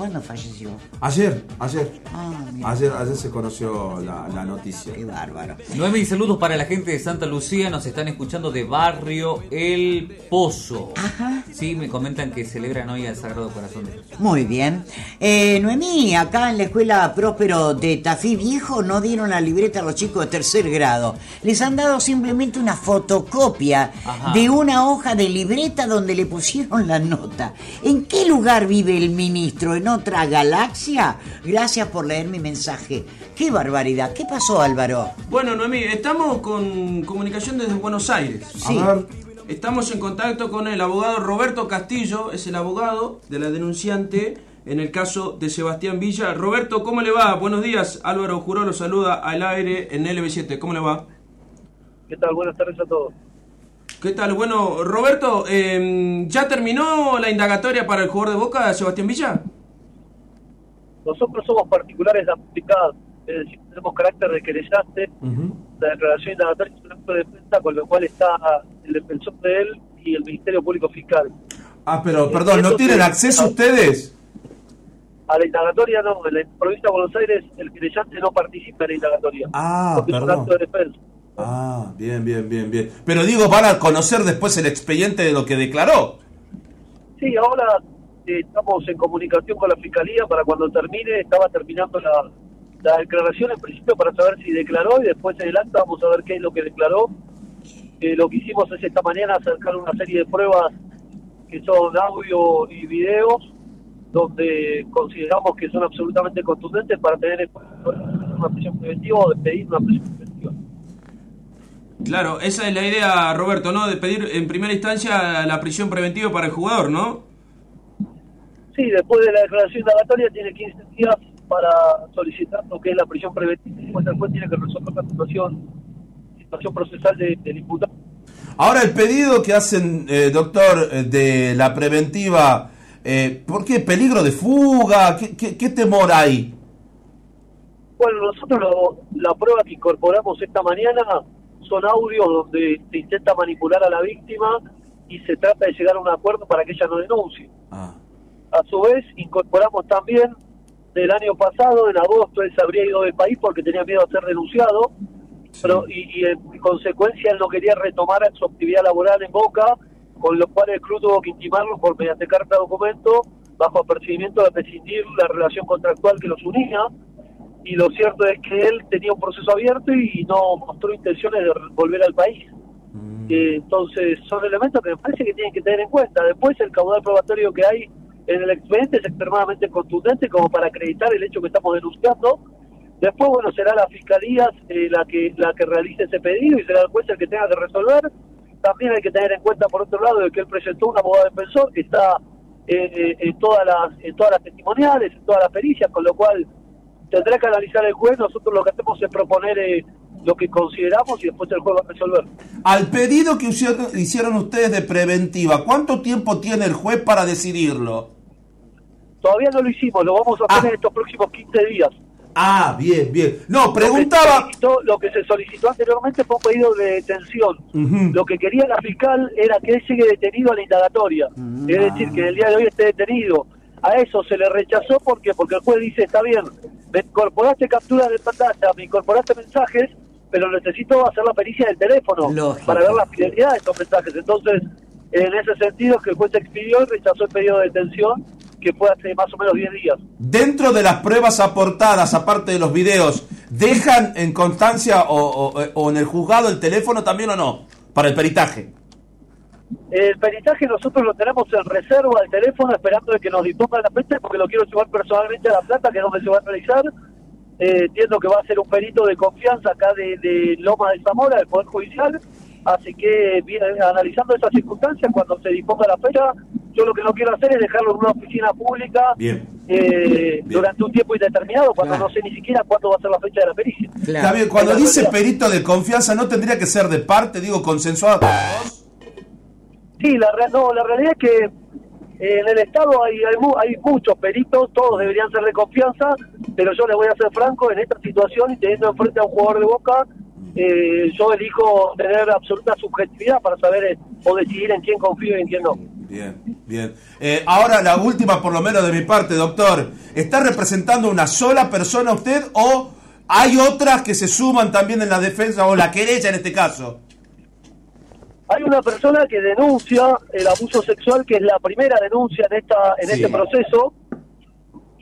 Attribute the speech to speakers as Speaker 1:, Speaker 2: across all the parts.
Speaker 1: ¿Cuándo falleció?
Speaker 2: Ayer, ayer.
Speaker 1: Ah, mira.
Speaker 2: Ayer, ayer se conoció la, la noticia.
Speaker 1: Qué bárbaro.
Speaker 3: Noemi, saludos para la gente de Santa Lucía. Nos están escuchando de Barrio El Pozo.
Speaker 1: Ajá.
Speaker 3: Sí, me comentan que celebran hoy al Sagrado Corazón de Jesús.
Speaker 1: Muy bien. Eh, Noemí, acá en la escuela Próspero de Tafí Viejo no dieron la libreta a los chicos de tercer grado. Les han dado simplemente una fotocopia
Speaker 3: Ajá.
Speaker 1: de una hoja de libreta donde le pusieron la nota. ¿En qué lugar vive el ministro? ¿En otra galaxia? Gracias por leer mi mensaje. ¡Qué barbaridad! ¿Qué pasó, Álvaro?
Speaker 4: Bueno, Noemí, estamos con comunicación desde Buenos Aires.
Speaker 1: Sí.
Speaker 2: A ver,
Speaker 4: Estamos en contacto con el abogado Roberto Castillo, es el abogado de la denunciante en el caso de Sebastián Villa. Roberto, ¿cómo le va? Buenos días. Álvaro Juró lo saluda al aire en LB7. ¿Cómo le va?
Speaker 5: ¿Qué tal? Buenas tardes a todos.
Speaker 4: ¿Qué tal? Bueno, Roberto, eh, ¿ya terminó la indagatoria para el jugador de Boca, Sebastián Villa?
Speaker 5: Nosotros somos particulares aplicados, es decir, tenemos carácter de querellante. La declaración indagatoria es un acto de defensa con lo cual está el defensor de él y el Ministerio Público Fiscal.
Speaker 2: Ah, pero perdón, ¿no tienen acceso ustedes?
Speaker 5: A la indagatoria no, en la provincia de Buenos Aires el querellante no participa en la indagatoria.
Speaker 2: Ah,
Speaker 5: porque es un
Speaker 2: perdón.
Speaker 5: acto de defensa.
Speaker 2: Ah, bien, bien, bien, bien. Pero digo, van a conocer después el expediente de lo que declaró.
Speaker 5: Sí, ahora estamos en comunicación con la Fiscalía para cuando termine, estaba terminando la, la declaración en principio para saber si declaró y después en el acta vamos a ver qué es lo que declaró. Eh, lo que hicimos es esta mañana acercar una serie de pruebas que son audio y videos donde consideramos que son absolutamente contundentes para tener una prisión preventiva o de pedir una prisión preventiva.
Speaker 4: Claro, esa es la idea, Roberto, ¿no? De pedir en primera instancia la prisión preventiva para el jugador, ¿no?
Speaker 5: Sí, después de la declaración indagatoria tiene 15 días para solicitar lo que es la prisión preventiva y después el juez tiene que resolver la situación, situación procesal de- del imputado.
Speaker 2: Ahora, el pedido que hacen, eh, doctor, eh, de la preventiva, eh, ¿por qué? ¿Peligro de fuga? ¿Qué, qué, qué temor hay?
Speaker 5: Bueno, nosotros lo- la prueba que incorporamos esta mañana son audios donde se intenta manipular a la víctima y se trata de llegar a un acuerdo para que ella no denuncie.
Speaker 2: Ah,
Speaker 5: A su vez, incorporamos también del año pasado, en agosto, él se habría ido del país porque tenía miedo a ser denunciado, pero y, y en consecuencia él no quería retomar su actividad laboral en Boca, con lo cual el club tuvo que intimarlo por mediante carta de documento, bajo apercibimiento de rescindir la relación contractual que los unía, y lo cierto es que él tenía un proceso abierto y no mostró intenciones de volver al país. Eh, entonces, son elementos que me parece que tienen que tener en cuenta. Después, el caudal probatorio que hay en el expediente es extremadamente contundente como para acreditar el hecho que estamos denunciando. Después, bueno, será la fiscalía eh, la que la que realice ese pedido y será el juez el que tenga que resolver. También hay que tener en cuenta, por otro lado, que él presentó un abogado defensor que está eh, eh, en todas las en todas las testimoniales, en todas las pericias, con lo cual tendrá que analizar el juez. Nosotros lo que hacemos es proponer eh, lo que consideramos y después el juez va a resolver.
Speaker 2: Al pedido que hicieron ustedes de preventiva, ¿cuánto tiempo tiene el juez para decidirlo?
Speaker 5: Todavía no lo hicimos, lo vamos a hacer
Speaker 2: Ah.
Speaker 5: en estos próximos 15 días.
Speaker 2: Ah, bien, bien. No,
Speaker 5: Lo que,
Speaker 2: preguntaba...
Speaker 5: se solicitó, lo que se solicitó anteriormente fue un pedido de detención. Lo que quería la fiscal era que él llegue detenido a la indagatoria. Es decir, que en el día de hoy esté detenido. A eso se le rechazó porque porque el juez dice, está bien, me incorporaste capturas de pantalla, me incorporaste mensajes, pero necesito hacer la pericia del teléfono
Speaker 1: Lógico.
Speaker 5: para ver la fidelidad de estos mensajes. Entonces, en ese sentido es que el juez expidió y rechazó el pedido de detención, que fue hace más o menos 10 días.
Speaker 2: Dentro de las pruebas aportadas, aparte de los videos, ¿dejan en constancia o, o- o en el juzgado el teléfono también o no? Para el peritaje.
Speaker 5: El peritaje nosotros lo tenemos en reserva al teléfono esperando de que nos dispongan la fecha porque lo quiero llevar personalmente a La Plata, que es donde se va a realizar. Eh, entiendo que va a ser un perito de confianza acá de, de Loma de Zamora, del Poder Judicial. Así que bien, analizando esas circunstancias, cuando se disponga la fecha, yo lo que no quiero hacer es dejarlo en una oficina pública
Speaker 2: Bien.
Speaker 5: eh, durante un tiempo indeterminado, cuando
Speaker 1: Claro.
Speaker 5: no sé ni siquiera cuándo va a ser la fecha de la pericia.
Speaker 1: Claro.
Speaker 2: Está bien, cuando dice
Speaker 5: realidad-
Speaker 2: perito de confianza, ¿no tendría que ser de parte, digo, consensuado?
Speaker 5: Sí, la, no, la realidad es que eh, en el Estado hay, hay, mu- hay muchos peritos, todos deberían ser de confianza, pero yo les voy a ser franco, en esta situación y teniendo enfrente a un jugador de Boca, eh, yo elijo tener absoluta subjetividad para saber eh, o decidir en quién confío y en quién no.
Speaker 2: Bien, bien. Eh, ahora la última, por lo menos de mi parte, doctor. ¿Está representando una sola persona usted o hay otras que se suman también en la defensa o la querella en este caso?
Speaker 5: Hay una persona que denuncia el abuso sexual, que es la primera denuncia en esta en
Speaker 2: Sí.
Speaker 5: este proceso.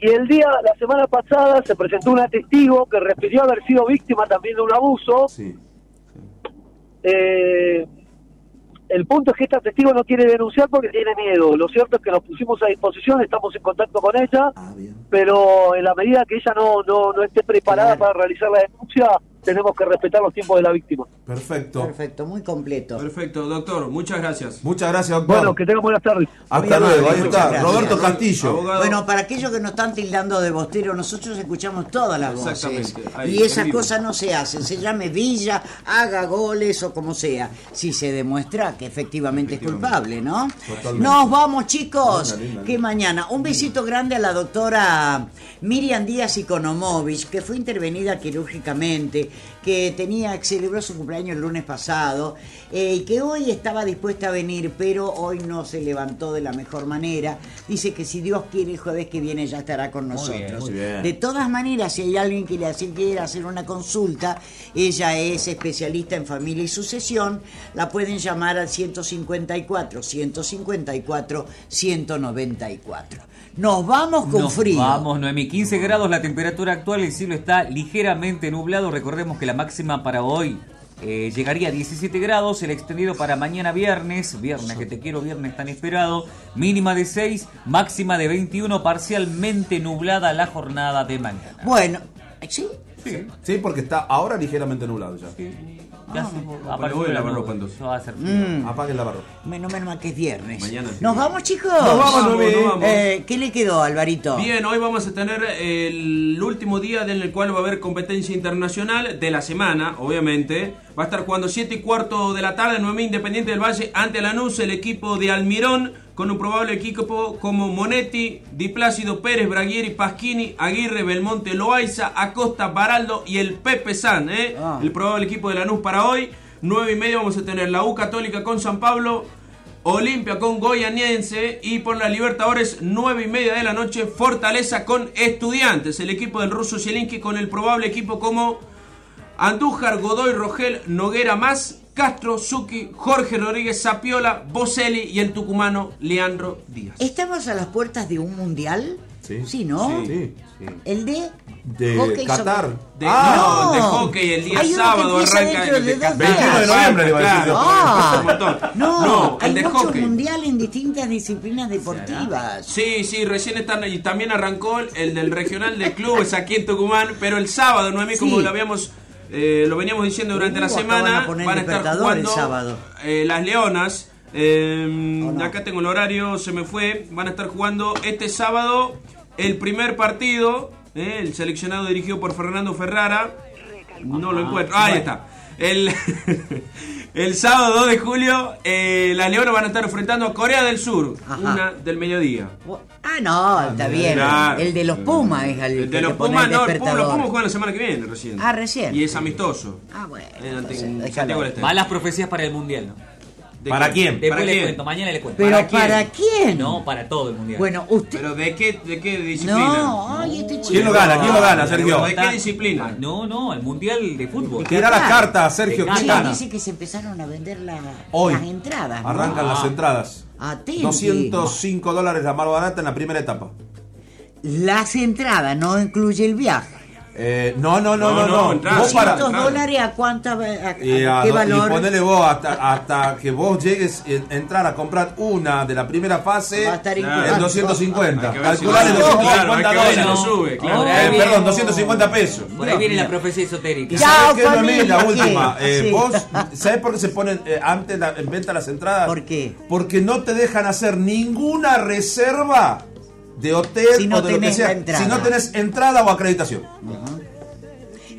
Speaker 5: Y el día, la semana pasada, se presentó una testigo que refirió haber sido víctima también de un abuso.
Speaker 2: Sí.
Speaker 5: Eh, el punto es que esta testigo no quiere denunciar porque tiene miedo. Lo cierto es que nos pusimos a disposición, estamos en contacto con ella,
Speaker 2: Ah,
Speaker 5: pero en la medida que ella no, no, no esté preparada para realizar la denuncia, tenemos que respetar los tiempos de la víctima.
Speaker 2: Perfecto.
Speaker 1: Perfecto, muy completo.
Speaker 4: Perfecto, doctor. Muchas gracias.
Speaker 2: Muchas gracias, doctor.
Speaker 5: Bueno, que tengan buenas tardes.
Speaker 2: Hasta luego, ahí está.
Speaker 1: gracias.
Speaker 2: Roberto Castillo.
Speaker 4: Abogado.
Speaker 1: Bueno, para aquellos que nos están tildando de bostero, nosotros escuchamos todas las voces.
Speaker 4: Ahí,
Speaker 1: Y esas cosas no se hacen. Se llame Villa, haga goles o como sea. Si se demuestra que efectivamente, es culpable, ¿no?
Speaker 2: Totalmente.
Speaker 1: Nos vamos, chicos.
Speaker 2: Linda, linda.
Speaker 1: Que mañana. Un besito grande a la doctora Miriam Díaz Ikonomovich, que fue intervenida quirúrgicamente, que tenía, celebró su cumpleaños el lunes pasado, eh, y que hoy estaba dispuesta a venir, pero hoy no se levantó de la mejor manera. Dice que si Dios quiere, el jueves que viene ya estará con nosotros.
Speaker 3: bien,
Speaker 2: muy bien.
Speaker 1: De todas maneras, si hay alguien que le quiera hacer una consulta, ella es especialista en familia y sucesión, la pueden llamar al 154, 154, 194. Nos vamos con
Speaker 3: Nos
Speaker 1: frío.
Speaker 3: Vamos, Noemí. 15 grados la temperatura actual, el cielo está ligeramente nublado. Recordemos que la máxima para hoy eh, llegaría a 17 grados, el extendido para mañana viernes, viernes que te quiero, viernes tan esperado, mínima de 6, máxima de 21, parcialmente nublada la jornada de mañana.
Speaker 1: Bueno, ¿sí?
Speaker 3: Sí,
Speaker 2: Sí, porque está ahora ligeramente nublado ya.
Speaker 3: ya
Speaker 4: Pero
Speaker 3: apareció
Speaker 4: voy a
Speaker 3: la
Speaker 4: lavar
Speaker 3: nube.
Speaker 4: ropa, entonces.
Speaker 3: Eso va a ser frío.
Speaker 2: Apaguen la barra.
Speaker 1: Menos menos mal que es viernes.
Speaker 4: Mañana sí.
Speaker 1: ¿Nos vamos, chicos?
Speaker 2: Nos vamos,
Speaker 4: Vamos, nos vamos.
Speaker 1: Eh, ¿Qué le quedó, Alvarito?
Speaker 4: Bien, hoy vamos a tener el último día en el cual va a haber competencia internacional de la semana, obviamente. Va a estar jugando 7 y cuarto de la tarde, Noemí Independiente del Valle ante Lanús, el equipo de Almirón, con un probable equipo como Monetti, Di Plácido Pérez, Braguieri, Pasquini, Aguirre, Belmonte, Loaiza, Acosta, Baraldo y el Pepe San, ¿eh?
Speaker 1: Ah.
Speaker 4: El probable equipo de Lanús para hoy. 9 y media vamos a tener la U Católica con San Pablo. Olimpia con Goyaniense y por las Libertadores 9 y media de la noche Fortaleza con Estudiantes, el equipo del ruso Zielinski con el probable equipo como Andújar, Godoy, Rogel, Noguera Más, Castro, Zucchi, Jorge Rodríguez, Sapiola, Boselli y el tucumano Leandro Díaz.
Speaker 1: ¿Estamos a las puertas de un mundial?
Speaker 2: Sí.
Speaker 1: ¿no?
Speaker 2: Sí.
Speaker 1: ¿El de?
Speaker 2: De
Speaker 1: hockey sobre-
Speaker 2: Qatar.
Speaker 4: De,
Speaker 2: Ah,
Speaker 4: no, de hockey el día sábado arranca el
Speaker 1: de
Speaker 4: de
Speaker 1: dos
Speaker 4: Qatar.
Speaker 1: días.
Speaker 2: 21 de noviembre le iba a decir
Speaker 4: Claro,
Speaker 2: yo.
Speaker 1: Ah,
Speaker 4: un montón.
Speaker 1: no,
Speaker 4: No,
Speaker 1: hay
Speaker 4: el de
Speaker 1: mucho
Speaker 4: hockey.
Speaker 1: mundial en distintas disciplinas deportivas.
Speaker 4: Sí, sí, recién están y también arrancó el del regional de clubes aquí en Tucumán, pero el sábado, Noemí, como
Speaker 1: Sí.
Speaker 4: lo habíamos eh, lo veníamos diciendo durante la semana,
Speaker 1: van a poner
Speaker 4: van a estar
Speaker 1: el
Speaker 4: jugando
Speaker 1: sábado.
Speaker 4: eh, las Leonas. eh,
Speaker 1: ¿O no?
Speaker 4: Acá tengo el horario, se me fue. Van a estar jugando este sábado el primer partido. eh, el seleccionado dirigido por Fernando Ferrara. No lo encuentro. Ah, ahí está. El, el sábado 2 de julio, eh, las Leonas van a estar enfrentando a Corea del Sur.
Speaker 1: Ajá.
Speaker 4: Una del mediodía.
Speaker 1: Ah, no, está bien.
Speaker 4: Claro.
Speaker 1: El de los Pumas es el,
Speaker 4: El de los Pumas, no, el Puma- los Pumas juegan la semana que viene recién.
Speaker 1: Ah, recién.
Speaker 4: Y es amistoso.
Speaker 1: Ah, bueno.
Speaker 4: En Ante-
Speaker 1: entonces.
Speaker 4: Santiago Estero.
Speaker 3: Malas profecías para el mundial, ¿no?
Speaker 4: ¿De
Speaker 2: ¿Para quién?
Speaker 3: Después
Speaker 4: ¿Para
Speaker 3: le
Speaker 4: quién?
Speaker 3: cuento, mañana le cuento.
Speaker 1: Pero
Speaker 4: ¿Para
Speaker 1: ¿para,
Speaker 4: quién?
Speaker 1: quién?
Speaker 3: No, para todo el mundial.
Speaker 1: Bueno, usted...
Speaker 4: ¿Pero de qué, de qué disciplina?
Speaker 1: No, ay, este chico...
Speaker 2: ¿Quién lo gana? ¿Quién lo gana, Sergio?
Speaker 4: ¿De qué disciplina?
Speaker 3: No, no, el mundial de fútbol.
Speaker 2: Tira las cartas, Sergio. ¿Quién gana?
Speaker 1: dice que se empezaron a vender la-
Speaker 2: Hoy.
Speaker 1: las entradas. ¿no?
Speaker 2: Arrancan
Speaker 3: Ah.
Speaker 2: las entradas.
Speaker 1: Atenti.
Speaker 2: 205 dólares la más barata en la primera etapa.
Speaker 1: Las entradas no incluye el viaje.
Speaker 2: Eh, no, no, no,
Speaker 4: No,
Speaker 2: no,
Speaker 4: no,
Speaker 2: no. Vos para,
Speaker 1: 200
Speaker 4: claro.
Speaker 1: dólares a cuánta... a- a-
Speaker 2: y, a
Speaker 1: ¿Qué
Speaker 2: do- y
Speaker 1: valor?
Speaker 2: ponele vos hasta, hasta que vos llegues a entrar a comprar una de la primera fase
Speaker 1: Va a estar
Speaker 2: en
Speaker 1: incluido.
Speaker 2: 250.
Speaker 4: Hay que ver si
Speaker 2: Calcular en
Speaker 4: lo sube,
Speaker 2: 250
Speaker 4: claro, hay que ver si lo
Speaker 2: dólares.
Speaker 4: sube, claro.
Speaker 2: Eh,
Speaker 3: viene-
Speaker 2: perdón, 250 pesos.
Speaker 3: Por ahí viene la profecía esotérica.
Speaker 2: ¿Y
Speaker 1: Chao,
Speaker 2: sabés qué, Noemí? La última. Eh,
Speaker 1: Sí.
Speaker 2: Vos, ¿sabés por qué se ponen eh, antes la- en venta las entradas?
Speaker 1: ¿Por qué?
Speaker 2: Porque no te dejan hacer ninguna reserva de hotel
Speaker 1: Si no
Speaker 2: o de lo que sea.
Speaker 1: la.
Speaker 2: Si no tenés entrada o acreditación.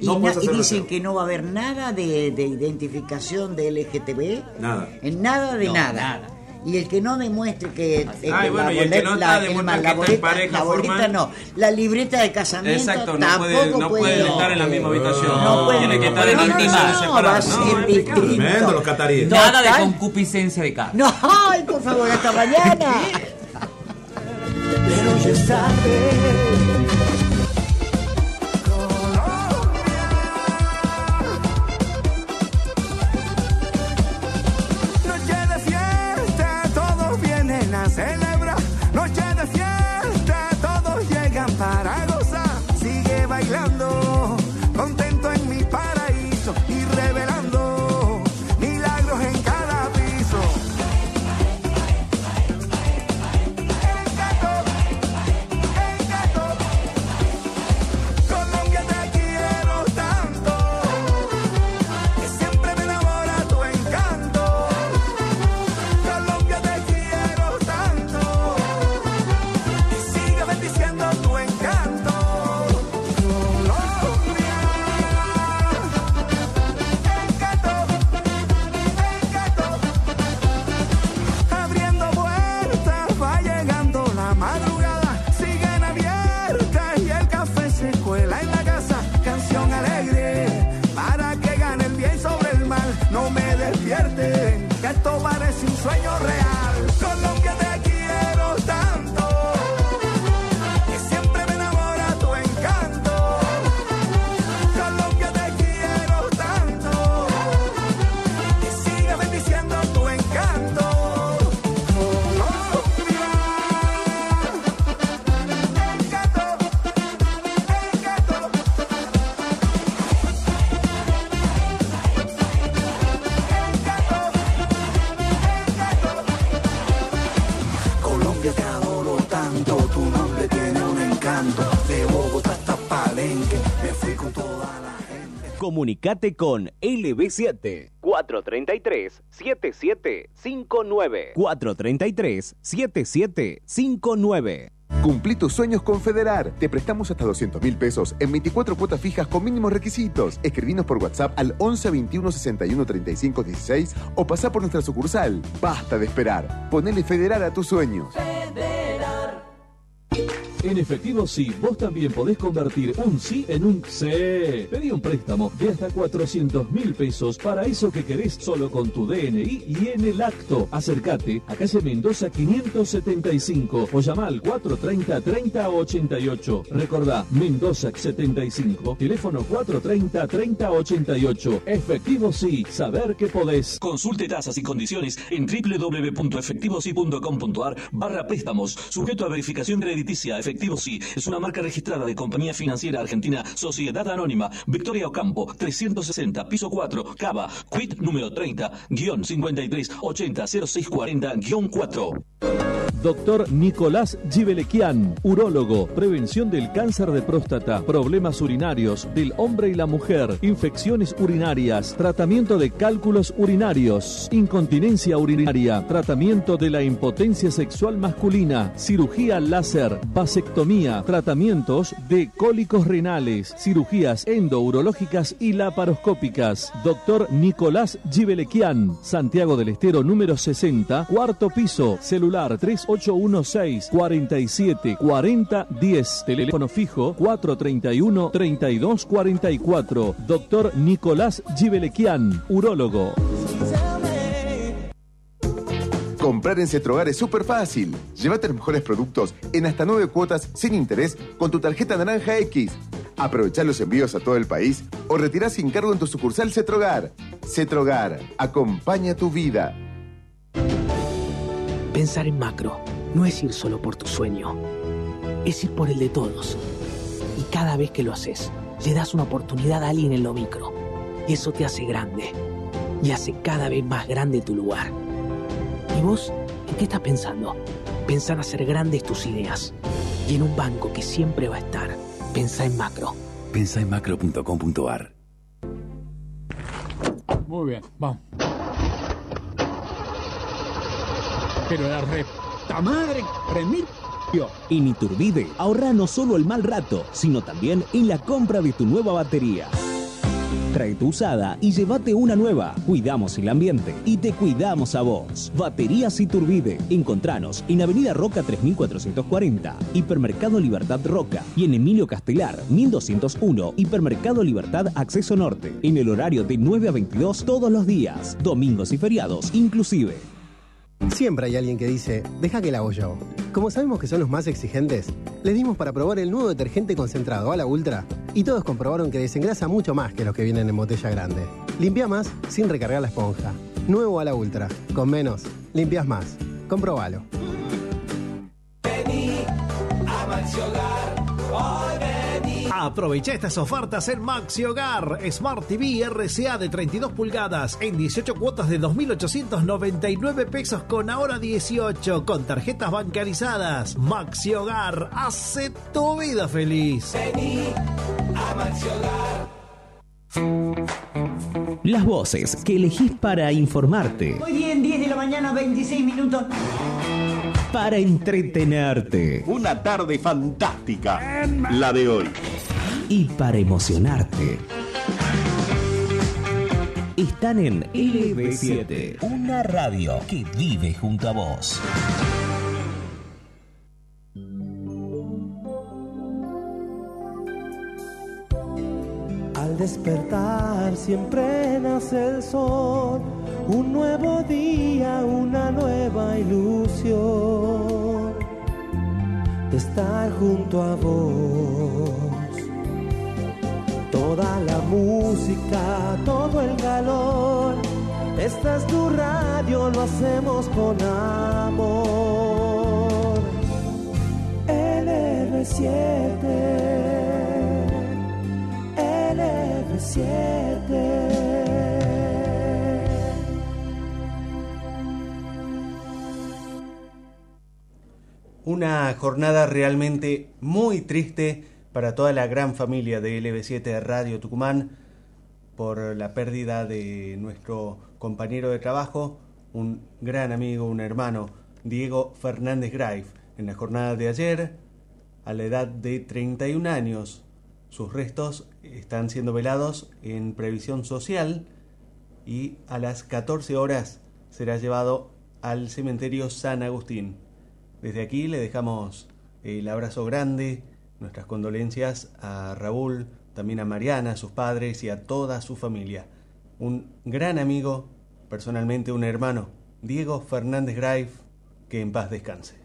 Speaker 1: Y,
Speaker 2: No puedes
Speaker 1: y
Speaker 2: hacer
Speaker 1: dicen
Speaker 2: reserva.
Speaker 1: que no va a haber nada de, de identificación de LGTB.
Speaker 2: Nada.
Speaker 1: En nada de
Speaker 3: No,
Speaker 1: nada.
Speaker 3: nada.
Speaker 1: Y el que no demuestre que,
Speaker 4: Ay,
Speaker 1: que
Speaker 4: bueno, y el que no está
Speaker 1: la,
Speaker 4: demuestra
Speaker 1: la
Speaker 4: que está en
Speaker 1: boleta, la no, la libreta de casamiento
Speaker 4: Exacto, no
Speaker 1: tampoco
Speaker 4: puede- no pueden estar en la misma habitación.
Speaker 1: No pueden
Speaker 4: Tiene que estar en
Speaker 1: no,
Speaker 4: habitaciones
Speaker 1: no,
Speaker 4: separadas.
Speaker 1: va a ser
Speaker 4: No, es
Speaker 1: distinto.
Speaker 2: Tremendo los cataríes.
Speaker 3: Nada de concupiscencia de cara.
Speaker 1: No, ay, por favor, hasta mañana.
Speaker 6: Ya es tarde. Noche de fiesta, todos vienen a celebrar. Noche
Speaker 7: Comunicate con LB7 433 7759 433 7759
Speaker 8: Cumplí tus sueños con Federar. Te prestamos hasta 200 mil pesos en 24 cuotas fijas con mínimos requisitos. Escribinos por WhatsApp al 11 21 61 35 16 o pasá por nuestra sucursal. Basta de esperar. Ponele Federar a tus sueños.
Speaker 9: En efectivo sí, vos también podés convertir un sí en un sí. Pedí un préstamo de hasta 400 mil pesos para eso que querés solo con tu DNI y en el acto. Acércate a calle Mendoza 575 o llama al 430-3088. Recordá, Mendoza 75, teléfono 430-3088. Efectivo sí, saber que podés.
Speaker 10: Consulte tasas y condiciones en www.efectivosi.com.ar barra préstamos, sujeto a verificación crediticia. Es una marca registrada de Compañía Financiera Argentina Sociedad Anónima, Victoria Ocampo, 360, piso 4, Cava, quit número 30, guion 53, 80, 0640, guion 4.
Speaker 9: Doctor Nicolás Gibelequian, urólogo, prevención del cáncer de próstata, problemas urinarios del hombre y la mujer, infecciones urinarias, tratamiento de cálculos urinarios, incontinencia urinaria, tratamiento de la impotencia sexual masculina, cirugía láser, vasectomía, tratamientos de cólicos renales, cirugías endourológicas y laparoscópicas. Doctor Nicolás Gibelequian, Santiago del Estero número 60, cuarto piso, celular 3816 47 40 10, teléfono fijo 431 3244. Doctor Nicolás Gibelequian, urólogo.
Speaker 8: Comprar en Cetrogar es súper fácil. Llévate los mejores productos en hasta nueve cuotas sin interés con tu tarjeta Naranja X. Aprovecha los envíos a todo el país o retirá sin cargo en tu sucursal Cetrogar. Cetrogar, acompaña tu vida.
Speaker 11: Pensar en macro no es ir solo por tu sueño, es ir por el de todos. Y cada vez que lo haces, le das una oportunidad a alguien en lo micro. Y eso te hace grande. Y hace cada vez más grande tu lugar. ¿Y vos en qué estás pensando? Pensá en hacer grandes tus ideas. Y en un banco que siempre va a estar. Pensá en macro.
Speaker 12: Pensá en macro.com.ar.
Speaker 13: Muy bien, vamos. Pero la reta madre, remil.
Speaker 7: En Iturbide, ahorra no solo el mal rato, sino también en la compra de tu nueva batería. Trae tu usada y llévate una nueva. Cuidamos el ambiente y te cuidamos a vos. Baterías Iturbide. Encontranos en Avenida Roca 3440, Hipermercado Libertad Roca y en Emilio Castelar 1201, Hipermercado Libertad Acceso Norte. En el horario de 9 a 22 todos los días, domingos y feriados inclusive.
Speaker 14: Siempre hay alguien que dice, deja que la hago yo. Como sabemos que son los más exigentes, les dimos para probar el nuevo detergente concentrado a la Ultra y todos comprobaron que desengrasa mucho más que los que vienen en botella grande. Limpia más sin recargar la esponja. Nuevo a la Ultra. Con menos, limpias más. Comprobalo.
Speaker 15: Aprovecha estas ofertas en Maxi Hogar. Smart TV RCA de 32 pulgadas en 18 cuotas de 2.899 pesos con ahora 18 con tarjetas bancarizadas. Maxi Hogar hace tu vida feliz.
Speaker 6: Vení a Maxi Hogar.
Speaker 7: Las voces que elegís para informarte,
Speaker 1: Muy bien, 10 de la mañana, 26 minutos.
Speaker 7: para entretenerte
Speaker 16: Una tarde fantástica, la de hoy.
Speaker 7: Y para emocionarte. Están en LB7, una radio que vive junto a vos.
Speaker 17: Al despertar siempre nace el sol, un nuevo día, una nueva ilusión de estar junto a vos. Toda la música, todo el calor, esta es tu radio, lo hacemos con amor. LR7 LF7
Speaker 18: Una jornada realmente muy triste para toda la gran familia de LB7 Radio Tucumán por la pérdida de nuestro compañero de trabajo, un gran amigo, un hermano, Diego Fernández Graif. En la jornada de ayer, a la edad de 31 años, sus restos están siendo velados en previsión social y a las 14 horas será llevado al cementerio San Agustín. Desde aquí le dejamos el abrazo grande, nuestras condolencias a Raúl, también a Mariana, a sus padres y a toda su familia. Un gran amigo, personalmente un hermano, Diego Fernández Graif, que en paz descanse.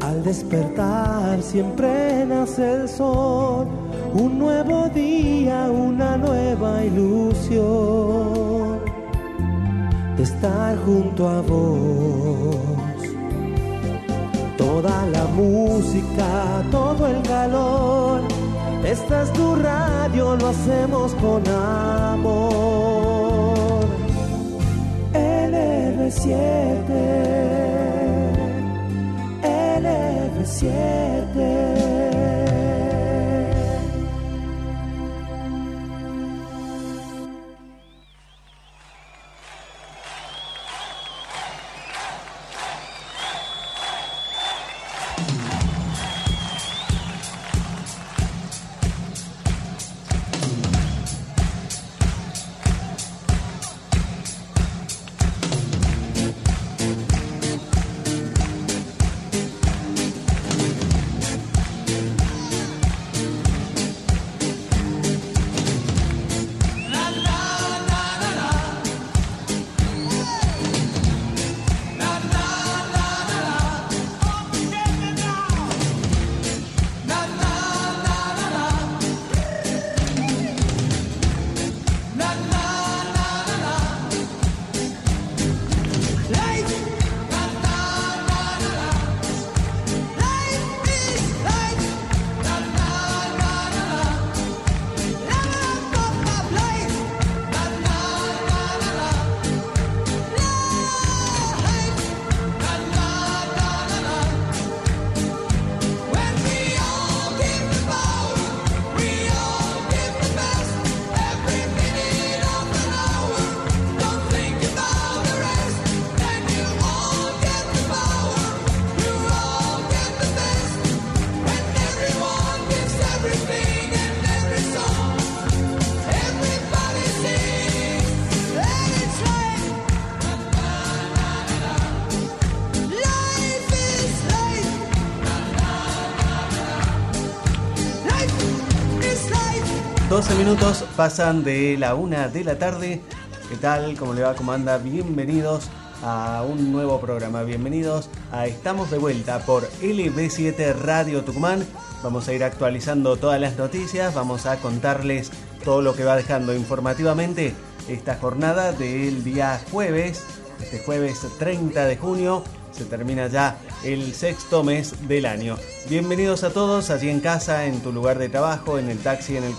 Speaker 17: Al despertar siempre nace el sol, un nuevo día, una nueva ilusión de estar junto a vos. Toda la música, todo el calor, esta es tu radio, lo hacemos con amor. LR7 LF7
Speaker 18: 12 minutos pasan de la una de la tarde. ¿Qué tal? ¿Cómo le va? ¿Cómo anda? Bienvenidos a un nuevo programa. Bienvenidos a Estamos de vuelta por LB7 Radio Tucumán. Vamos a ir actualizando todas las noticias, vamos a contarles todo lo que va dejando informativamente esta jornada del día jueves, este jueves 30 de junio. Se termina ya el sexto mes del año. Bienvenidos a todos allí en casa, en tu lugar de trabajo, en el taxi, en el